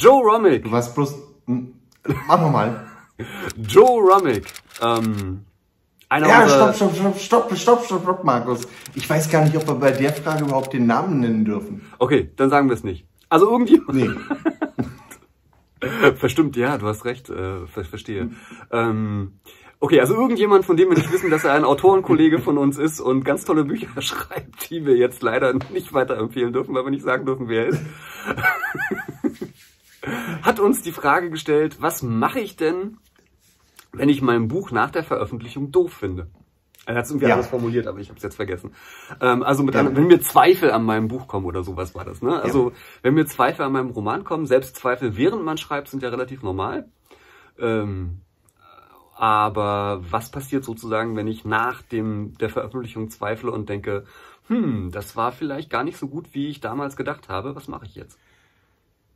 Joe Romick. Du warst bloß. Hm, Mach nochmal. Joe Romick. Ähm, einer Ja, stopp, stopp, stopp, stopp, stopp, stopp, stopp, Markus. Ich weiß gar nicht, ob wir bei der Frage überhaupt den Namen nennen dürfen. Okay, dann sagen wir es nicht. Also irgendjemand. Nee. Verstimmt, ja, du hast recht, äh, ver verstehe. Ähm, okay, also irgendjemand, von dem wir nicht wissen, dass er ein Autorenkollege von uns ist und ganz tolle Bücher schreibt, die wir jetzt leider nicht weiterempfehlen dürfen, weil wir nicht sagen dürfen, wer er ist, hat uns die Frage gestellt, was mache ich denn, wenn ich mein Buch nach der Veröffentlichung doof finde? Er hat es irgendwie Ja. anders formuliert, aber ich habe es jetzt vergessen. Ähm, also mit Ja. anderen, wenn mir Zweifel an meinem Buch kommen oder sowas war das. Ne? Also wenn mir Zweifel an meinem Roman kommen, selbst Zweifel während man schreibt, sind ja relativ normal. Ähm, aber was passiert sozusagen, wenn ich nach dem der Veröffentlichung zweifle und denke, hm, das war vielleicht gar nicht so gut, wie ich damals gedacht habe. Was mache ich jetzt?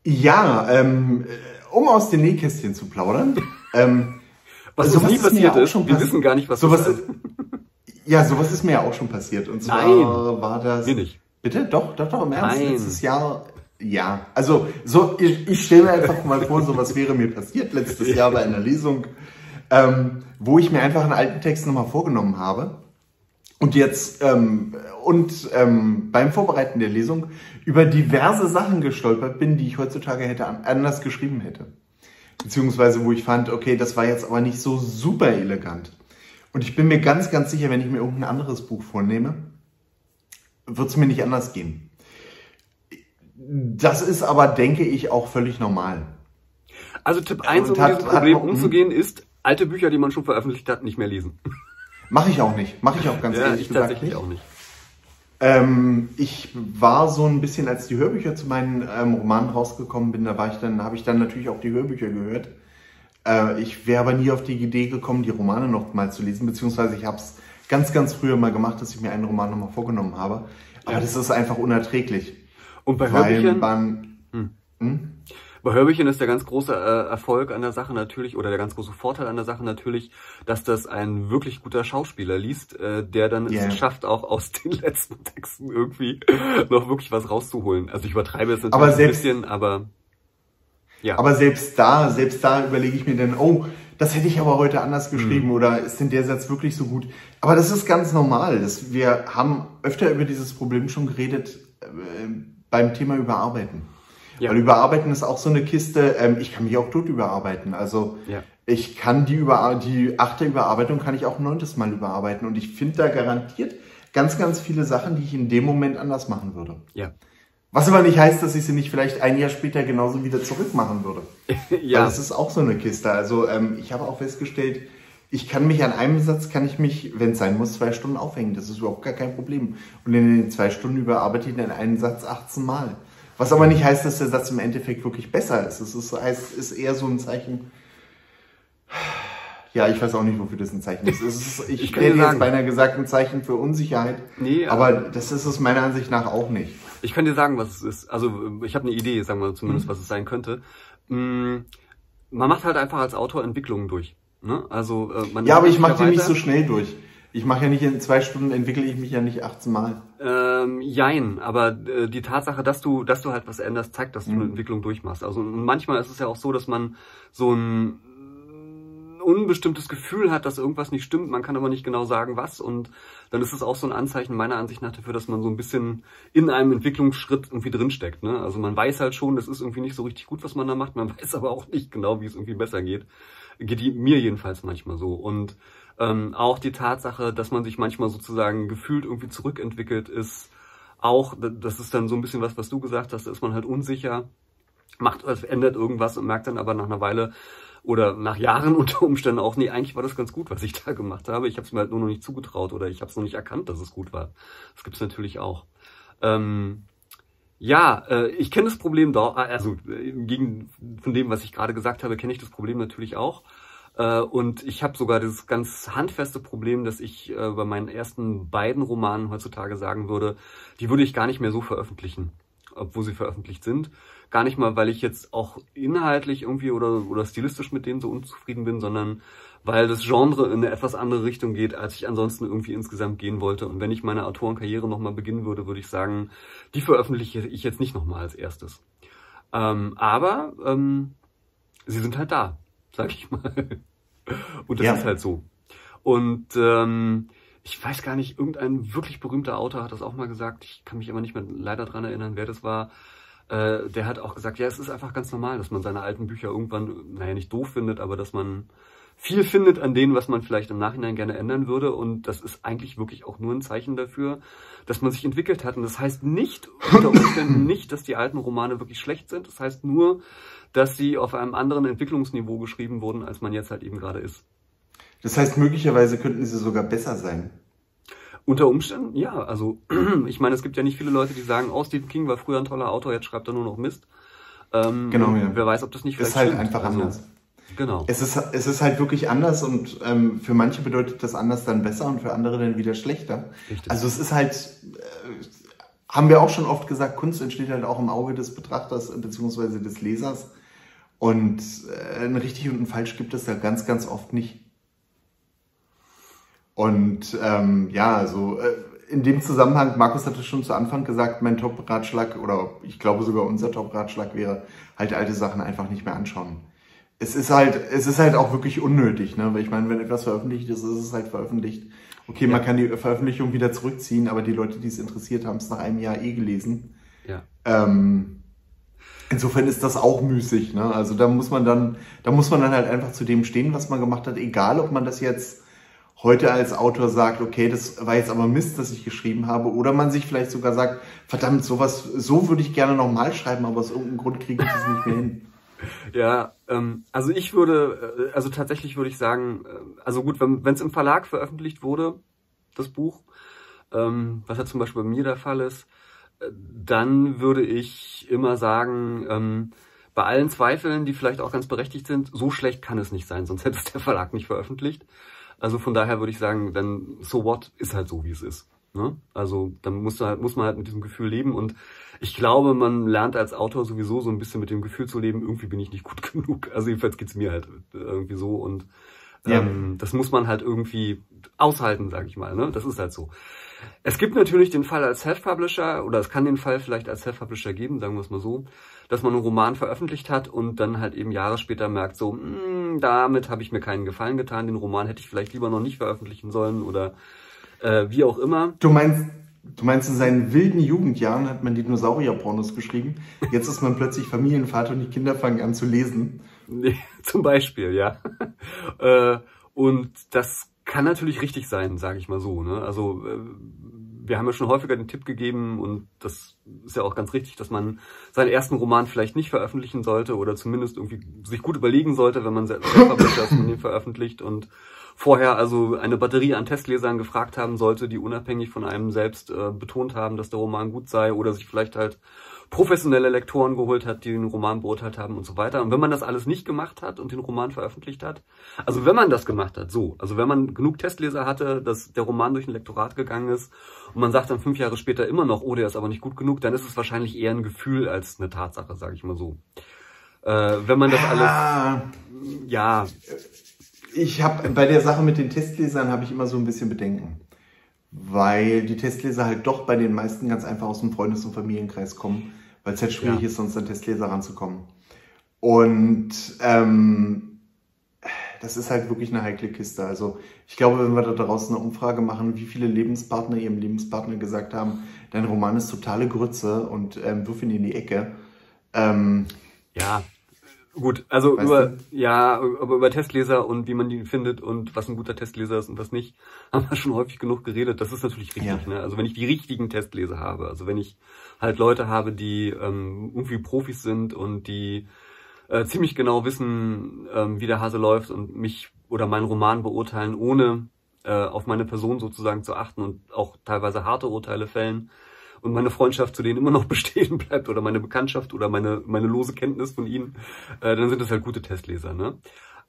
Ja, ähm, äh, um aus dem Nähkästchen zu plaudern. ähm, Was uns nie passiert ist. schon Wir wissen gar nicht, was sowas ist, ja, sowas ist mir ja auch schon passiert. Und zwar Nein. war das. Mir nicht. Bitte? Doch, doch, doch, im Ernst. Nein. Letztes Jahr. Ja, also so, ich, ich stelle mir einfach mal vor, sowas wäre mir passiert letztes Jahr bei einer Lesung, ähm, wo ich mir einfach einen alten Text nochmal vorgenommen habe und jetzt ähm, und ähm, beim Vorbereiten der Lesung über diverse Sachen gestolpert bin, die ich heutzutage hätte an- anders geschrieben hätte. Beziehungsweise wo ich fand, okay, das war jetzt aber nicht so super elegant. Und ich bin mir ganz, ganz sicher, wenn ich mir irgendein anderes Buch vornehme, wird es mir nicht anders gehen. Das ist aber, denke ich, auch völlig normal. Also Tipp 1, um mit diesem Problem umzugehen, ist, alte Bücher, die man schon veröffentlicht hat, nicht mehr lesen. Mache ich auch nicht. Mache ich auch ganz ja, ehrlich ich gesagt tatsächlich nicht. auch nicht. Ähm, ich war so ein bisschen, als die Hörbücher zu meinen ähm, Romanen rausgekommen bin, da war ich dann, habe ich dann natürlich auch die Hörbücher gehört. Äh, ich wäre aber nie auf die Idee gekommen, die Romane noch mal zu lesen, beziehungsweise ich habe es ganz, ganz früher mal gemacht, dass ich mir einen Roman nochmal vorgenommen habe. Aber Ja. das ist einfach unerträglich. Und bei Weil Hörbüchern, man, hm? Bei Hörbüchern ist der ganz große äh, Erfolg an der Sache natürlich, oder der ganz große Vorteil an der Sache natürlich, dass das ein wirklich guter Schauspieler liest, äh, der dann Ja. es schafft, auch aus den letzten Texten irgendwie noch wirklich was rauszuholen. Also ich übertreibe es natürlich Aber ein selbst- bisschen, aber ja. Aber selbst da, selbst da überlege ich mir dann, oh, das hätte ich aber heute anders geschrieben Mhm. oder ist denn der Satz wirklich so gut? Aber das ist ganz normal. Das, wir haben öfter über dieses Problem schon geredet äh, beim Thema Überarbeiten. Ja. Weil Überarbeiten ist auch so eine Kiste, ähm, ich kann mich auch tot überarbeiten. Also Ja. ich kann die, über, die achte Überarbeitung kann ich auch ein neuntes Mal überarbeiten. Und ich finde da garantiert ganz, ganz viele Sachen, die ich in dem Moment anders machen würde. ja. Was aber nicht heißt, dass ich sie nicht vielleicht ein Jahr später genauso wieder zurückmachen würde. ja. Weil das ist auch so eine Kiste. Also ähm, ich habe auch festgestellt, ich kann mich an einem Satz, kann ich mich, wenn es sein muss, zwei Stunden aufhängen. Das ist überhaupt gar kein Problem. Und in den zwei Stunden überarbeite ich dann einen Satz 18 Mal. Was aber nicht heißt, dass der Satz im Endeffekt wirklich besser ist. Es ist, heißt, ist eher so ein Zeichen. Ja, ich weiß auch nicht, wofür das ein Zeichen ist. Ist ich Ich hätte jetzt beinahe gesagt, ein Zeichen für Unsicherheit. Nee, aber das ist es meiner Ansicht nach auch nicht. Ich kann dir sagen, was es ist. Also ich habe eine Idee, sagen wir Mhm. zumindest, was es sein könnte. Mm, Man macht halt einfach als Autor Entwicklungen durch. Ne? Also äh, man Ja, aber ich mache die nicht so schnell durch. Ich mache ja nicht in zwei Stunden, entwickle ich mich ja nicht 18 Mal. Ähm, jein, aber äh, die Tatsache, dass du, dass du halt was änderst, zeigt, dass du Mhm. eine Entwicklung durchmachst. Also und manchmal ist es ja auch so, dass man so ein unbestimmtes Gefühl hat, dass irgendwas nicht stimmt, man kann aber nicht genau sagen, was und dann ist es auch so ein Anzeichen meiner Ansicht nach dafür, dass man so ein bisschen in einem Entwicklungsschritt irgendwie drinsteckt. Ne? Also man weiß halt schon, das ist irgendwie nicht so richtig gut, was man da macht, man weiß aber auch nicht genau, wie es irgendwie besser geht. Geht mir jedenfalls manchmal so und ähm, auch die Tatsache, dass man sich manchmal sozusagen gefühlt irgendwie zurückentwickelt, ist auch, das ist dann so ein bisschen was, was du gesagt hast, da ist man halt unsicher, macht, ändert irgendwas und merkt dann aber nach einer Weile oder nach Jahren unter Umständen auch, nee, eigentlich war das ganz gut, was ich da gemacht habe. Ich habe es mir halt nur noch nicht zugetraut oder ich habe es noch nicht erkannt, dass es gut war. Das gibt's natürlich auch. Ähm, ja, äh, ich kenne das Problem doch, also äh, gegen von dem, was ich gerade gesagt habe, kenne ich das Problem natürlich auch. Äh, und ich habe sogar das ganz handfeste Problem, dass ich äh, bei meinen ersten beiden Romanen heutzutage sagen würde, die würde ich gar nicht mehr so veröffentlichen, obwohl sie veröffentlicht sind. Gar nicht mal, weil ich jetzt auch inhaltlich irgendwie oder, oder stilistisch mit denen so unzufrieden bin, sondern weil das Genre in eine etwas andere Richtung geht, als ich ansonsten irgendwie insgesamt gehen wollte. Und wenn ich meine Autorenkarriere nochmal beginnen würde, würde ich sagen, die veröffentliche ich jetzt nicht nochmal als erstes. Ähm, aber ähm, sie sind halt da, sag ich mal. Und das Ja. ist halt so. Und ähm, ich weiß gar nicht, irgendein wirklich berühmter Autor hat das auch mal gesagt. Ich kann mich aber nicht mehr leider dran erinnern, wer das war. Äh, der hat auch gesagt, ja, es ist einfach ganz normal, dass man seine alten Bücher irgendwann, naja, nicht doof findet, aber dass man viel findet an denen, was man vielleicht im Nachhinein gerne ändern würde. Und das ist eigentlich wirklich auch nur ein Zeichen dafür, dass man sich entwickelt hat. Und das heißt nicht, unter Umständen nicht, dass die alten Romane wirklich schlecht sind. Das heißt nur, dass sie auf einem anderen Entwicklungsniveau geschrieben wurden, als man jetzt halt eben gerade ist. Das heißt, möglicherweise könnten sie sogar besser sein. Unter Umständen, ja. Also, ich meine, es gibt ja nicht viele Leute, die sagen, oh, Stephen King war früher ein toller Autor, jetzt schreibt er nur noch Mist. Ähm, Genau, ja. Wer weiß, ob das nicht Das vielleicht ist halt stimmt. einfach Also, anders. Genau. Es ist, es ist halt wirklich anders und ähm, für manche bedeutet das anders dann besser und für andere dann wieder schlechter. Richtig. Also es ist halt, äh, haben wir auch schon oft gesagt, Kunst entsteht halt auch im Auge des Betrachters bzw. des Lesers. Und äh, ein richtig und ein falsch gibt es da ganz, ganz oft nicht. Und ähm, ja, also äh, in dem Zusammenhang, Markus hatte schon zu Anfang gesagt, mein Top-Ratschlag oder ich glaube sogar unser Top-Ratschlag wäre, halt alte Sachen einfach nicht mehr anschauen. Es ist halt, es ist halt auch wirklich unnötig, ne? Weil ich meine, wenn etwas veröffentlicht ist, ist es halt veröffentlicht. Okay, man kann die Veröffentlichung wieder zurückziehen, aber die Leute, die es interessiert, haben es nach einem Jahr eh gelesen. Ja. Ähm, insofern ist das auch müßig, ne? Also da muss man dann, da muss man dann halt einfach zu dem stehen, was man gemacht hat, egal ob man das jetzt heute als Autor sagt, okay, das war jetzt aber Mist, dass ich geschrieben habe, oder man sich vielleicht sogar sagt, verdammt, sowas, so würde ich gerne nochmal schreiben, aber aus irgendeinem Grund kriege ich das nicht mehr hin. Ja, ähm, also ich würde, äh, also tatsächlich würde ich sagen, äh, also gut, wenn es im Verlag veröffentlicht wurde, das Buch, ähm, was ja zum Beispiel bei mir der Fall ist, äh, dann würde ich immer sagen, ähm, bei allen Zweifeln, die vielleicht auch ganz berechtigt sind, so schlecht kann es nicht sein, sonst hätte es der Verlag nicht veröffentlicht. Also von daher würde ich sagen, dann so what ist halt so, wie es ist. Ne? Also dann muss, halt, muss man halt mit diesem Gefühl leben und ich glaube, man lernt als Autor sowieso so ein bisschen mit dem Gefühl zu leben, irgendwie bin ich nicht gut genug. Also jedenfalls geht's mir halt irgendwie so und Ja. ähm, das muss man halt irgendwie aushalten, sage ich mal. Ne? Das ist halt so. Es gibt natürlich den Fall als Self-Publisher oder es kann den Fall vielleicht als Self-Publisher geben, sagen wir es mal so, dass man einen Roman veröffentlicht hat und dann halt eben Jahre später merkt, so, "Hm, damit habe ich mir keinen Gefallen getan, den Roman hätte ich vielleicht lieber noch nicht veröffentlichen sollen oder äh, wie auch immer. Du meinst, du meinst, in seinen wilden Jugendjahren hat man Dinosaurier-Pornos geschrieben. Jetzt ist man plötzlich Familienvater und die Kinder fangen an zu lesen. Zum Beispiel, ja. äh, und das kann natürlich richtig sein, sage ich mal so. Ne? Also äh, wir haben ja schon häufiger den Tipp gegeben und das ist ja auch ganz richtig, dass man seinen ersten Roman vielleicht nicht veröffentlichen sollte oder zumindest irgendwie sich gut überlegen sollte, wenn man selber dass man den veröffentlicht und vorher also eine Batterie an Testlesern gefragt haben sollte, die unabhängig von einem selbst äh, betont haben, dass der Roman gut sei oder sich vielleicht halt professionelle Lektoren geholt hat, die den Roman beurteilt haben und so weiter. Und wenn man das alles nicht gemacht hat und den Roman veröffentlicht hat, also wenn man das gemacht hat, so, also wenn man genug Testleser hatte, dass der Roman durch ein Lektorat gegangen ist und man sagt dann fünf Jahre später immer noch, oh, der ist aber nicht gut genug, dann ist es wahrscheinlich eher ein Gefühl als eine Tatsache, sage ich mal so. Äh, wenn man das alles, Ah, ja, ich habe bei der Sache mit den Testlesern habe ich immer so ein bisschen Bedenken. Weil die Testleser halt doch bei den meisten ganz einfach aus dem Freundes- und Familienkreis kommen, weil es halt schwierig Ja. ist, sonst an Testleser ranzukommen. Und ähm, das ist halt wirklich eine heikle Kiste. Also ich glaube, wenn wir da draußen eine Umfrage machen, wie viele Lebenspartner ihrem Lebenspartner gesagt haben, dein Roman ist totale Grütze und ähm, wirf ihn in die Ecke. Ähm, Ja, gut, also Weißt über, du? ja, aber über Testleser und wie man die findet und was ein guter Testleser ist und was nicht, haben wir schon häufig genug geredet. Das ist natürlich richtig, Ja. ne? Also wenn ich die richtigen Testleser habe, also wenn ich halt Leute habe, die ähm, irgendwie Profis sind und die äh, ziemlich genau wissen, ähm, wie der Hase läuft und mich oder meinen Roman beurteilen, ohne äh, auf meine Person sozusagen zu achten und auch teilweise harte Urteile fällen und meine Freundschaft zu denen immer noch bestehen bleibt oder meine Bekanntschaft oder meine, meine lose Kenntnis von ihnen, äh, dann sind das halt gute Testleser. Ne?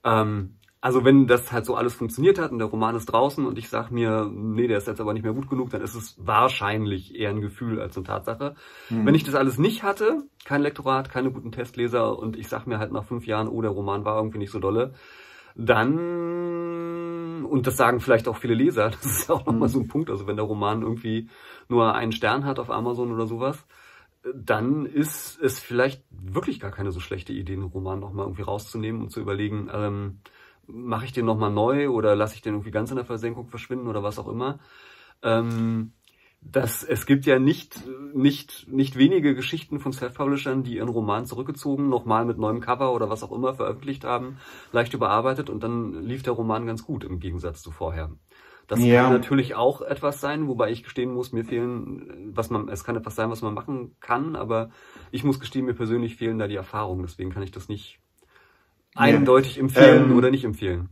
Ähm, also wenn das halt so alles funktioniert hat und der Roman ist draußen und ich sag mir, nee, der ist jetzt aber nicht mehr gut genug, dann ist es wahrscheinlich eher ein Gefühl als eine Tatsache. Wenn ich das alles nicht hatte, kein Lektorat, keine guten Testleser und ich sag mir halt nach fünf Jahren, oh, der Roman war irgendwie nicht so dolle, dann, und das sagen vielleicht auch viele Leser, das ist ja auch nochmal so ein Punkt, also wenn der Roman irgendwie nur einen Stern hat auf Amazon oder sowas, dann ist es vielleicht wirklich gar keine so schlechte Idee, einen Roman nochmal irgendwie rauszunehmen und zu überlegen, ähm, mache ich den nochmal neu oder lasse ich den irgendwie ganz in der Versenkung verschwinden oder was auch immer. Ähm, das, es gibt ja nicht, nicht, nicht wenige Geschichten von Self-Publishern, die ihren Roman zurückgezogen, nochmal mit neuem Cover oder was auch immer veröffentlicht haben, leicht überarbeitet und dann lief der Roman ganz gut im Gegensatz zu vorher. Das ja. kann natürlich auch etwas sein, wobei ich gestehen muss, mir fehlen, was man, es kann etwas sein, was man machen kann, aber ich muss gestehen, mir persönlich fehlen da die Erfahrungen, deswegen kann ich das nicht ja. eindeutig empfehlen ähm, oder nicht empfehlen.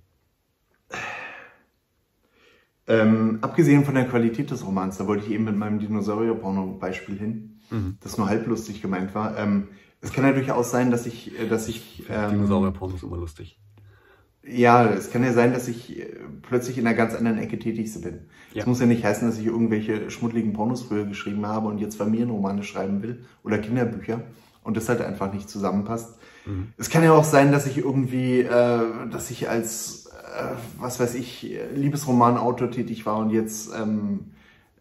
Ähm, abgesehen von der Qualität des Romans, da wollte ich eben mit meinem Dinosaurier-Porno-Beispiel hin, mhm. das nur halblustig gemeint war. Ähm, es kann ja durchaus sein, dass ich, äh, dass ich. Ähm, Dinosaurier-Porno ist immer lustig. Ja, es kann ja sein, dass ich äh, plötzlich in einer ganz anderen Ecke tätig bin. Es ja. muss ja nicht heißen, dass ich irgendwelche schmuddeligen Pornos früher geschrieben habe und jetzt Familienromane schreiben will oder Kinderbücher und das halt einfach nicht zusammenpasst. Mhm. Es kann ja auch sein, dass ich irgendwie, äh, dass ich als was weiß ich, Liebesromanautor tätig war und jetzt ähm,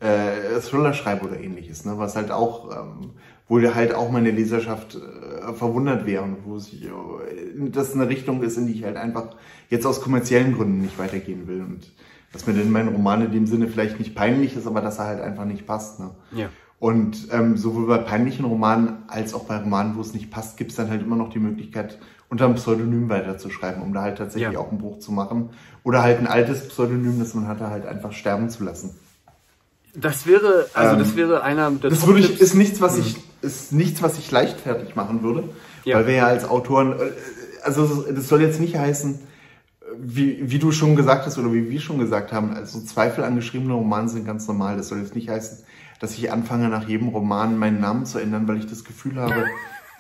äh, Thriller schreibe oder ähnliches, ne? was halt auch, ähm, wo halt auch meine Leserschaft äh, verwundert wäre und wo sich, äh, das eine Richtung ist, in die ich halt einfach jetzt aus kommerziellen Gründen nicht weitergehen will und dass mir denn mein Roman in dem Sinne vielleicht nicht peinlich ist, aber dass er halt einfach nicht passt. Ne? Ja. Und ähm, sowohl bei peinlichen Romanen als auch bei Romanen, wo es nicht passt, gibt es dann halt immer noch die Möglichkeit, unter einem Pseudonym weiterzuschreiben, um da halt tatsächlich ja. auch einen Bruch zu machen. Oder halt ein altes Pseudonym, das man hatte, halt einfach sterben zu lassen. Das wäre, also ähm, das wäre einer der Das würde ich, ist nichts, was ich, ist nichts, was ich leichtfertig machen würde. Ja. Weil wir ja als Autoren, äh, also das soll jetzt nicht heißen, wie, wie du schon gesagt hast oder wie wir schon gesagt haben, also Zweifel an geschriebenen Romanen sind ganz normal. Das soll jetzt nicht heißen, dass ich anfange, nach jedem Roman meinen Namen zu ändern, weil ich das Gefühl habe,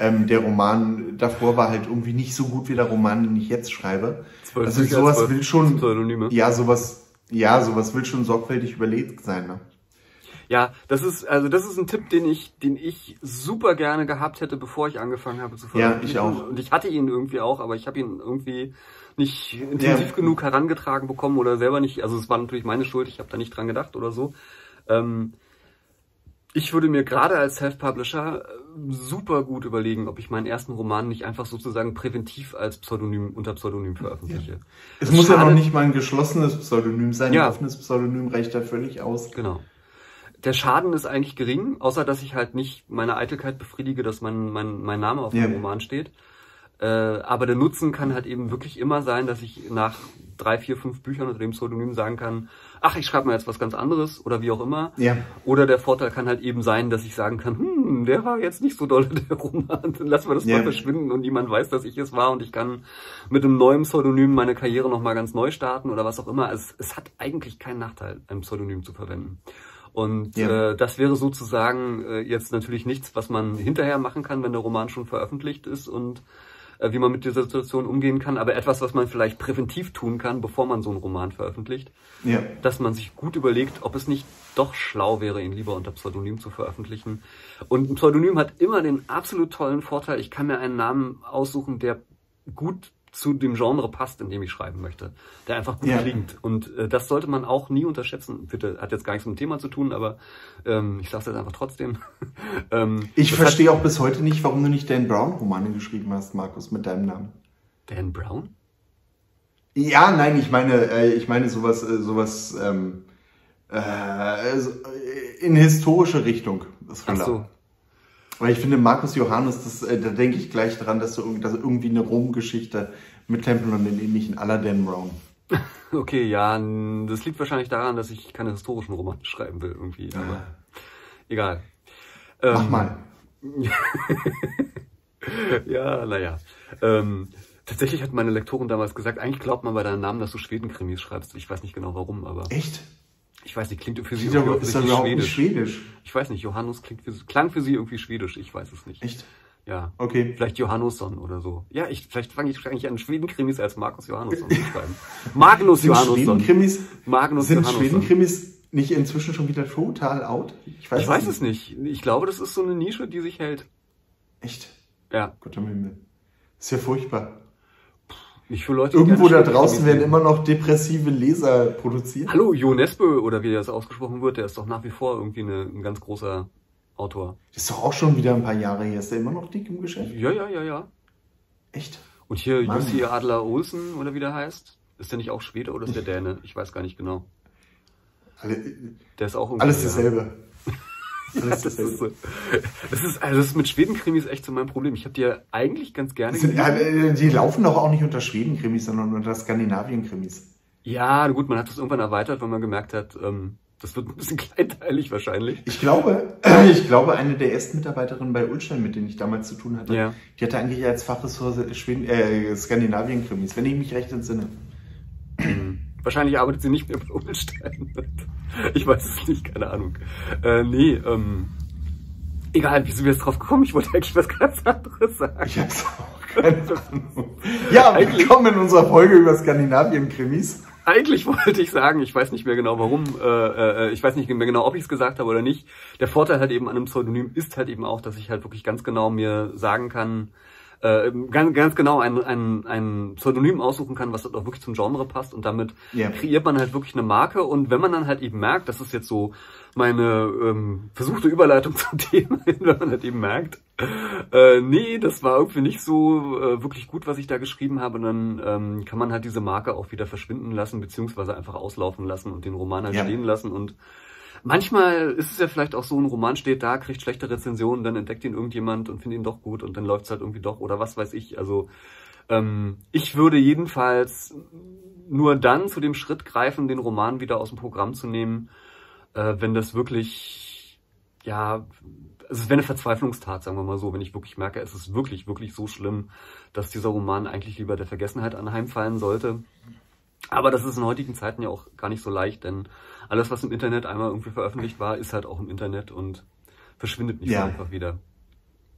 ähm, der Roman davor war halt irgendwie nicht so gut wie der Roman, den ich jetzt schreibe. Zwölf also sowas will schon, Pseudonyme. ja, sowas, ja, sowas will schon sorgfältig überlegt sein. Ne? Ja, das ist also das ist ein Tipp, den ich, den ich super gerne gehabt hätte, bevor ich angefangen habe zu veröffentlichen. Ja, ich auch. Und ich hatte ihn irgendwie auch, aber ich habe ihn irgendwie nicht intensiv ja. genug herangetragen bekommen oder selber nicht. Also es war natürlich meine Schuld. Ich habe da nicht dran gedacht oder so. Ähm, ich würde mir gerade als Self-Publisher super gut überlegen, ob ich meinen ersten Roman nicht einfach sozusagen präventiv als Pseudonym unter Pseudonym veröffentliche. Ja. Es das muss ja noch nicht mal ein geschlossenes Pseudonym sein. Ja. Ein offenes Pseudonym reicht da völlig aus. Genau. Der Schaden ist eigentlich gering, außer dass ich halt nicht meine Eitelkeit befriedige, dass mein, mein, mein Name auf ja. dem Roman steht. Äh, aber der Nutzen kann halt eben wirklich immer sein, dass ich nach drei, vier, fünf Büchern unter dem Pseudonym sagen kann, ach, ich schreibe mal jetzt was ganz anderes oder wie auch immer. Ja. Oder der Vorteil kann halt eben sein, dass ich sagen kann, hm, der war jetzt nicht so doll, der Roman, dann lassen wir das ja. mal verschwinden und niemand weiß, dass ich es war und ich kann mit einem neuen Pseudonym meine Karriere nochmal ganz neu starten oder was auch immer. Es, es hat eigentlich keinen Nachteil, ein Pseudonym zu verwenden. Und ja. äh, das wäre sozusagen äh, jetzt natürlich nichts, was man hinterher machen kann, wenn der Roman schon veröffentlicht ist und äh, wie man mit dieser Situation umgehen kann, aber etwas, was man vielleicht präventiv tun kann, bevor man so einen Roman veröffentlicht. Ja. Dass man sich gut überlegt, ob es nicht doch schlau wäre, ihn lieber unter Pseudonym zu veröffentlichen. Und ein Pseudonym hat immer den absolut tollen Vorteil, ich kann mir einen Namen aussuchen, der gut zu dem Genre passt, in dem ich schreiben möchte, der einfach gut ja. klingt. Und äh, das sollte man auch nie unterschätzen. Bitte, hat jetzt gar nichts mit dem Thema zu tun, aber ähm, ich sage es jetzt einfach trotzdem. ähm, ich verstehe auch bis heute nicht, warum du nicht Dan Brown Romane geschrieben hast, Markus, mit deinem Namen. Dan Brown? Ja, nein, ich meine, äh, ich meine sowas, äh, sowas ähm, äh, in historische Richtung. Ach so. Weil ich finde, Markus Johannes, das, äh, da denke ich gleich dran, dass du dass irgendwie eine Rom-Geschichte mit Tempel und den ähnlichen aller Dan Brown. Okay, ja, das liegt wahrscheinlich daran, dass ich keine historischen Romane schreiben will, irgendwie. Aber ja. egal. Mach ähm, mal. ja, naja. Ähm, tatsächlich hat meine Lektorin damals gesagt, eigentlich glaubt man bei deinem Namen, dass du Schwedenkrimis schreibst. Ich weiß nicht genau warum, aber. Echt? Ich weiß nicht, klingt für sie irgendwie ist das überhaupt schwedisch. schwedisch. Ich weiß nicht, Johannes klingt für, klang für sie irgendwie schwedisch, ich weiß es nicht. Echt? Ja. Okay. Vielleicht Johannesson oder so. Ja, ich, vielleicht fange ich eigentlich an Schwedenkrimis als Markus Johannesson zu schreiben. Magnus Johannesson. Schwedenkrimis, Magnus sind Schwedenkrimis nicht inzwischen schon wieder total out? Ich weiß, ich weiß es nicht. Ich glaube, das ist so eine Nische, die sich hält. Echt? Ja. Gott im Himmel. Ist ja furchtbar. Nicht für Leute, Irgendwo da draußen werden immer noch depressive Leser produziert. Hallo, Jo Nesbø, oder wie das ausgesprochen wird, der ist doch nach wie vor irgendwie eine, ein ganz großer Autor. Das ist doch auch schon wieder ein paar Jahre her. Ist der immer noch dick im Geschäft? Ja, ja, ja, ja. Echt? Und hier Mann. Jussi Adler Olsen, oder wie der heißt, ist der nicht auch Schwede oder ist der Däne? Ich weiß gar nicht genau. Alle, Der ist auch irgendwie- alles dasselbe. Das, ist so. das ist also das ist mit Schwedenkrimis echt so mein Problem. Ich habe die ja eigentlich ganz gerne Sind, ja, die laufen doch auch nicht unter Schweden-Krimis, sondern unter Skandinavien-Krimis. Ja, gut, man hat das irgendwann erweitert, weil man gemerkt hat, ähm, das wird ein bisschen kleinteilig wahrscheinlich. Ich glaube, ich glaube, eine der ersten Mitarbeiterinnen bei Ulstein, mit denen ich damals zu tun hatte, Ja. die hatte eigentlich als Fachressource Schweden, äh, Skandinavien-Krimis, wenn ich mich recht entsinne. Wahrscheinlich arbeitet sie nicht mehr bei Ulstein. Ich weiß es nicht, keine Ahnung. Äh, nee, ähm, egal, wie sind wir jetzt drauf gekommen? Ich wollte eigentlich was ganz anderes sagen. Ich hab's auch keine Ahnung. Ja, Eigentlich- willkommen in unserer Folge über Skandinavien-Krimis. Eigentlich wollte ich sagen, ich weiß nicht mehr genau warum, äh, äh, ich weiß nicht mehr genau, ob ich es gesagt habe oder nicht. Der Vorteil halt eben an einem Pseudonym ist halt eben auch, dass ich halt wirklich ganz genau mir sagen kann, äh, ganz, ganz genau ein, ein, ein Pseudonym aussuchen kann, was halt auch wirklich zum Genre passt und damit Ja. kreiert man halt wirklich eine Marke und wenn man dann halt eben merkt, das ist jetzt so meine ähm, versuchte Überleitung zum Thema, wenn man halt eben merkt, äh, nee, das war irgendwie nicht so äh, wirklich gut, was ich da geschrieben habe, dann ähm, kann man halt diese Marke auch wieder verschwinden lassen, beziehungsweise einfach auslaufen lassen und den Roman halt Ja. stehen lassen und Manchmal ist es ja vielleicht auch so, ein Roman steht da, kriegt schlechte Rezensionen, dann entdeckt ihn irgendjemand und findet ihn doch gut und dann läuft es halt irgendwie doch oder was weiß ich. Also ähm, ich würde jedenfalls nur dann zu dem Schritt greifen, den Roman wieder aus dem Programm zu nehmen, äh, wenn das wirklich, ja, es wäre eine Verzweiflungstat, sagen wir mal so, wenn ich wirklich merke, es ist wirklich, wirklich so schlimm, dass dieser Roman eigentlich lieber der Vergessenheit anheimfallen sollte. Aber das ist in heutigen Zeiten ja auch gar nicht so leicht, denn alles, was im Internet einmal irgendwie veröffentlicht war, ist halt auch im Internet und verschwindet nicht Ja. einfach wieder.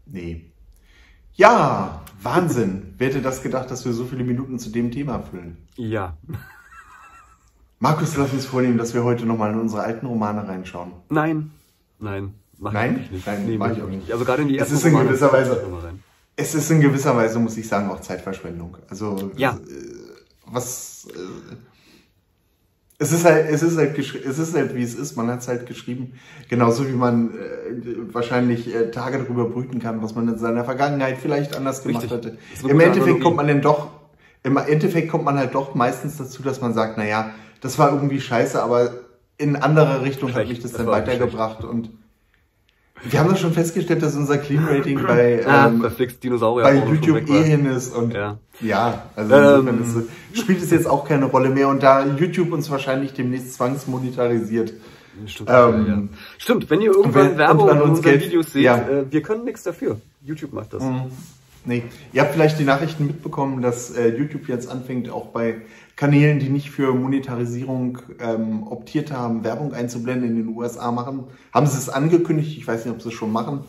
Nee. Ja, Wahnsinn. Wer hätte das gedacht, dass wir so viele Minuten zu dem Thema füllen? Ja. Markus, lass uns vornehmen, dass wir heute nochmal in unsere alten Romane reinschauen. Nein. Nein. Mach Nein? ich nicht. Nein, nee, mach ich auch nicht. Also gerade in die Es ersten ist in Romane gewisser Weise-. Es ist in gewisser Weise, muss ich sagen, auch Zeitverschwendung. Also, Ja. äh, was, äh, es ist halt, es ist halt, es ist halt, wie es ist. Man hat es halt geschrieben. Genauso wie man äh, wahrscheinlich äh, Tage darüber brüten kann, was man in seiner Vergangenheit vielleicht anders gemacht Richtig. hätte. Im Endeffekt Analogie. kommt man dann doch, im Endeffekt kommt man halt doch meistens dazu, dass man sagt, naja, das war irgendwie scheiße, aber in andere Richtung hat Schlecht. mich das Das dann weitergebracht und wir haben doch schon festgestellt, dass unser Clean Rating bei, Ah, ähm, bei YouTube eh hin ist und Ja. ja, also Ähm. ist, spielt es jetzt auch keine Rolle mehr und da YouTube uns wahrscheinlich demnächst zwangsmonetarisiert. Stimmt, Ähm, ja. Stimmt, wenn ihr irgendwann wenn- Werbung an in unseren Geld- Videos seht, ja. äh, wir können nichts dafür. YouTube macht das. Nee, ihr habt vielleicht die Nachrichten mitbekommen, dass äh, YouTube jetzt anfängt, auch bei Kanälen, die nicht für Monetarisierung ähm, optiert haben, Werbung einzublenden in den USA machen. Haben sie es angekündigt, ich weiß nicht, ob sie es schon machen.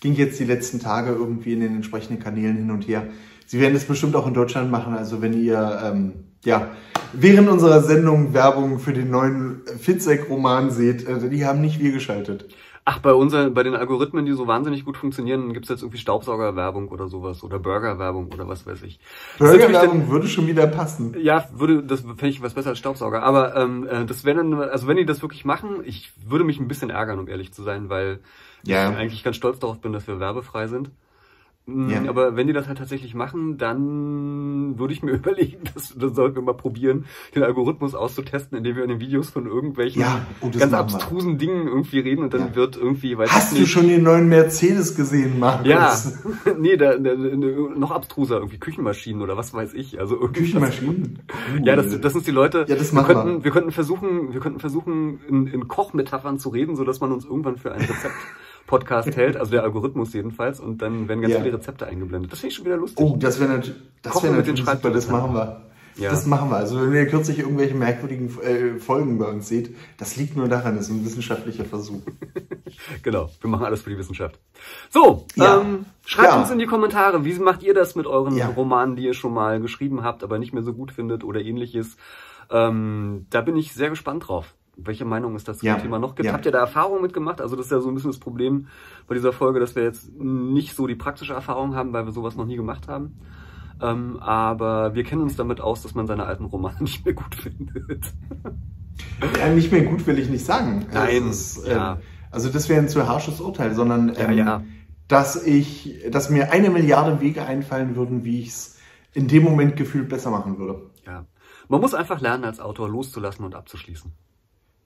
Ging jetzt die letzten Tage irgendwie in den entsprechenden Kanälen hin und her. Sie werden es bestimmt auch in Deutschland machen, also wenn ihr ähm, ja während unserer Sendung Werbung für den neuen Fitzek-Roman seht, äh, die haben nicht wir geschaltet. Ach, bei unseren, bei den Algorithmen, die so wahnsinnig gut funktionieren, gibt's jetzt irgendwie Staubsaugerwerbung oder sowas oder Burgerwerbung oder was weiß ich. Burgerwerbung würde schon wieder passen. Ja, würde, das fände ich was besser als Staubsauger. Aber ähm, äh, das wäre dann, also wenn die das wirklich machen, ich würde mich ein bisschen ärgern, um ehrlich zu sein, weil Ja. ich eigentlich ganz stolz darauf bin, dass wir werbefrei sind. Mm, Ja. Aber wenn die das halt tatsächlich machen, dann würde ich mir überlegen, das, das sollten wir mal probieren, den Algorithmus auszutesten, indem wir in den Videos von irgendwelchen Ja, das ganz machen wir. abstrusen Dingen irgendwie reden und dann Ja. wird irgendwie, weiß Hast du nicht, schon den neuen Mercedes gesehen, Markus? ja, nee, da, da, noch abstruser, irgendwie Küchenmaschinen oder was weiß ich. Also irgendwie Küchenmaschinen? Ja, das, das sind die Leute. Ja, das wir könnten, wir könnten versuchen, wir könnten versuchen, in, in Kochmetaphern zu reden, so dass man uns irgendwann für ein Rezept Podcast hält, also der Algorithmus jedenfalls, und dann werden ganz Ja. viele Rezepte eingeblendet. Das finde ich schon wieder lustig. Oh, das wäre natürlich, das wäre mit den super, das machen wir. Ja. Das machen wir. Also wenn ihr kürzlich irgendwelche merkwürdigen äh, Folgen bei uns seht, das liegt nur daran, das ist ein wissenschaftlicher Versuch. Genau, wir machen alles für die Wissenschaft. So, Ja. ähm, schreibt Ja. uns in die Kommentare, wie macht ihr das mit euren. Romanen, die ihr schon mal geschrieben habt, aber nicht mehr so gut findet oder ähnliches. Ähm, da bin ich sehr gespannt drauf. Welche Meinung es dazu Ja. Thema noch gibt. Ja. Habt ihr da Erfahrung mitgemacht? Also das ist ja so ein bisschen das Problem bei dieser Folge, dass wir jetzt nicht so die praktische Erfahrung haben, weil wir sowas noch nie gemacht haben. Ähm, aber wir kennen uns damit aus, dass man seine alten Romane nicht mehr gut findet. Ja, nicht mehr gut will ich nicht sagen. Nein, ist, ja. Also das wäre ein zu harsches Urteil, sondern ähm, ja. dass ich, dass mir eine Milliarde Wege einfallen würden, wie ich es in dem Moment gefühlt besser machen würde. Ja. Man muss einfach lernen, als Autor loszulassen und abzuschließen.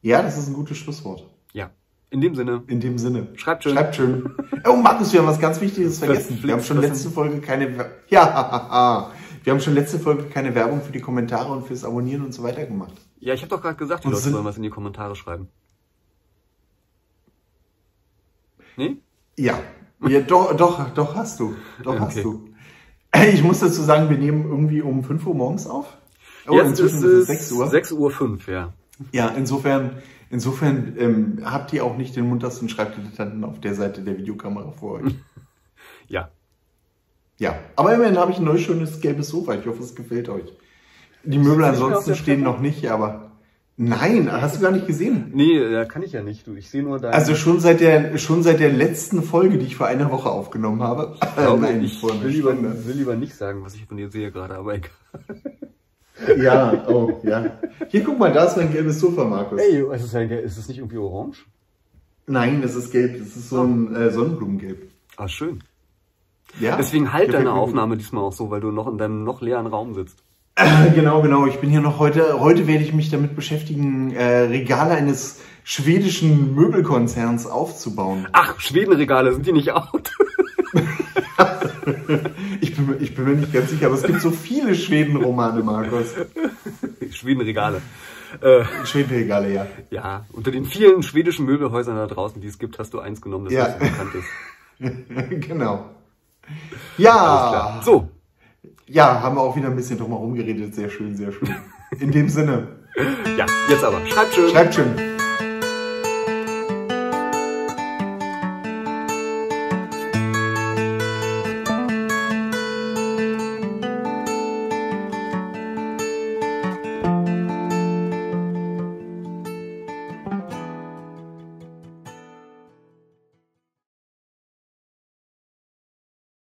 Ja, das ist ein gutes Schlusswort. Ja. In dem Sinne. In dem Sinne. Schreibt schön. Schreibt schön. Oh, Markus, wir haben was ganz Wichtiges vergessen. Wir haben schon letzte Folge keine, Wer- ja, wir haben schon letzte Folge keine Werbung für die Kommentare und fürs Abonnieren und so weiter gemacht. Ja, ich habe doch gerade gesagt, die Und Leute sollen was in die Kommentare schreiben. Nee? Ja, ja doch, doch, doch hast du. Doch Ja, hast okay. du. Ich muss dazu sagen, wir nehmen irgendwie um 5 Uhr morgens auf. Oh, Jetzt inzwischen ist es 6 Uhr. 6 Uhr 5, ja. Ja, insofern, insofern ähm, habt ihr auch nicht den muntersten Schreibdilettanten auf der Seite der Videokamera vor euch. Ja. ja, aber immerhin habe ich ein neues schönes gelbes Sofa. Ich hoffe, es gefällt euch. Die Möbel ansonsten stehen Treppe? noch nicht, aber nein, hast du gar nicht gesehen. Nee, da kann ich ja nicht. Du, ich sehe nur dein. Also schon seit der schon seit der letzten Folge, die ich vor einer Woche aufgenommen habe. ich, glaube, Nein, ich will lieber, will lieber nicht sagen, was ich von dir sehe gerade, aber egal. Ja, oh, ja. Hier, guck mal, da ist mein gelbes Sofa, Markus. Ey, ist es, ein, ist es nicht irgendwie orange? Nein, das ist gelb. Das ist so ein äh, Sonnenblumengelb. Ah, schön. Ja. Deswegen halt deine mir gut. Aufnahme diesmal auch so, weil du noch in deinem noch leeren Raum sitzt. Äh, Genau, genau. Ich bin hier noch heute. Heute werde ich mich damit beschäftigen, äh, Regale eines schwedischen Möbelkonzerns aufzubauen. Ach, Schwedenregale, sind die nicht out? Ich bin, mir- ich bin mir nicht ganz sicher, aber es gibt so viele Schweden-Romane, Markus. Schwedenregale. Äh, Schwedenregale, ja. ja, unter den vielen schwedischen Möbelhäusern da draußen, die es gibt, hast du eins genommen, das Ja. bekannt ist. genau. Ja. So, ja, haben wir auch wieder ein bisschen drum herum geredet. Sehr schön, sehr schön. In dem Sinne, ja, jetzt aber. Schreibt schön. schreibt schön.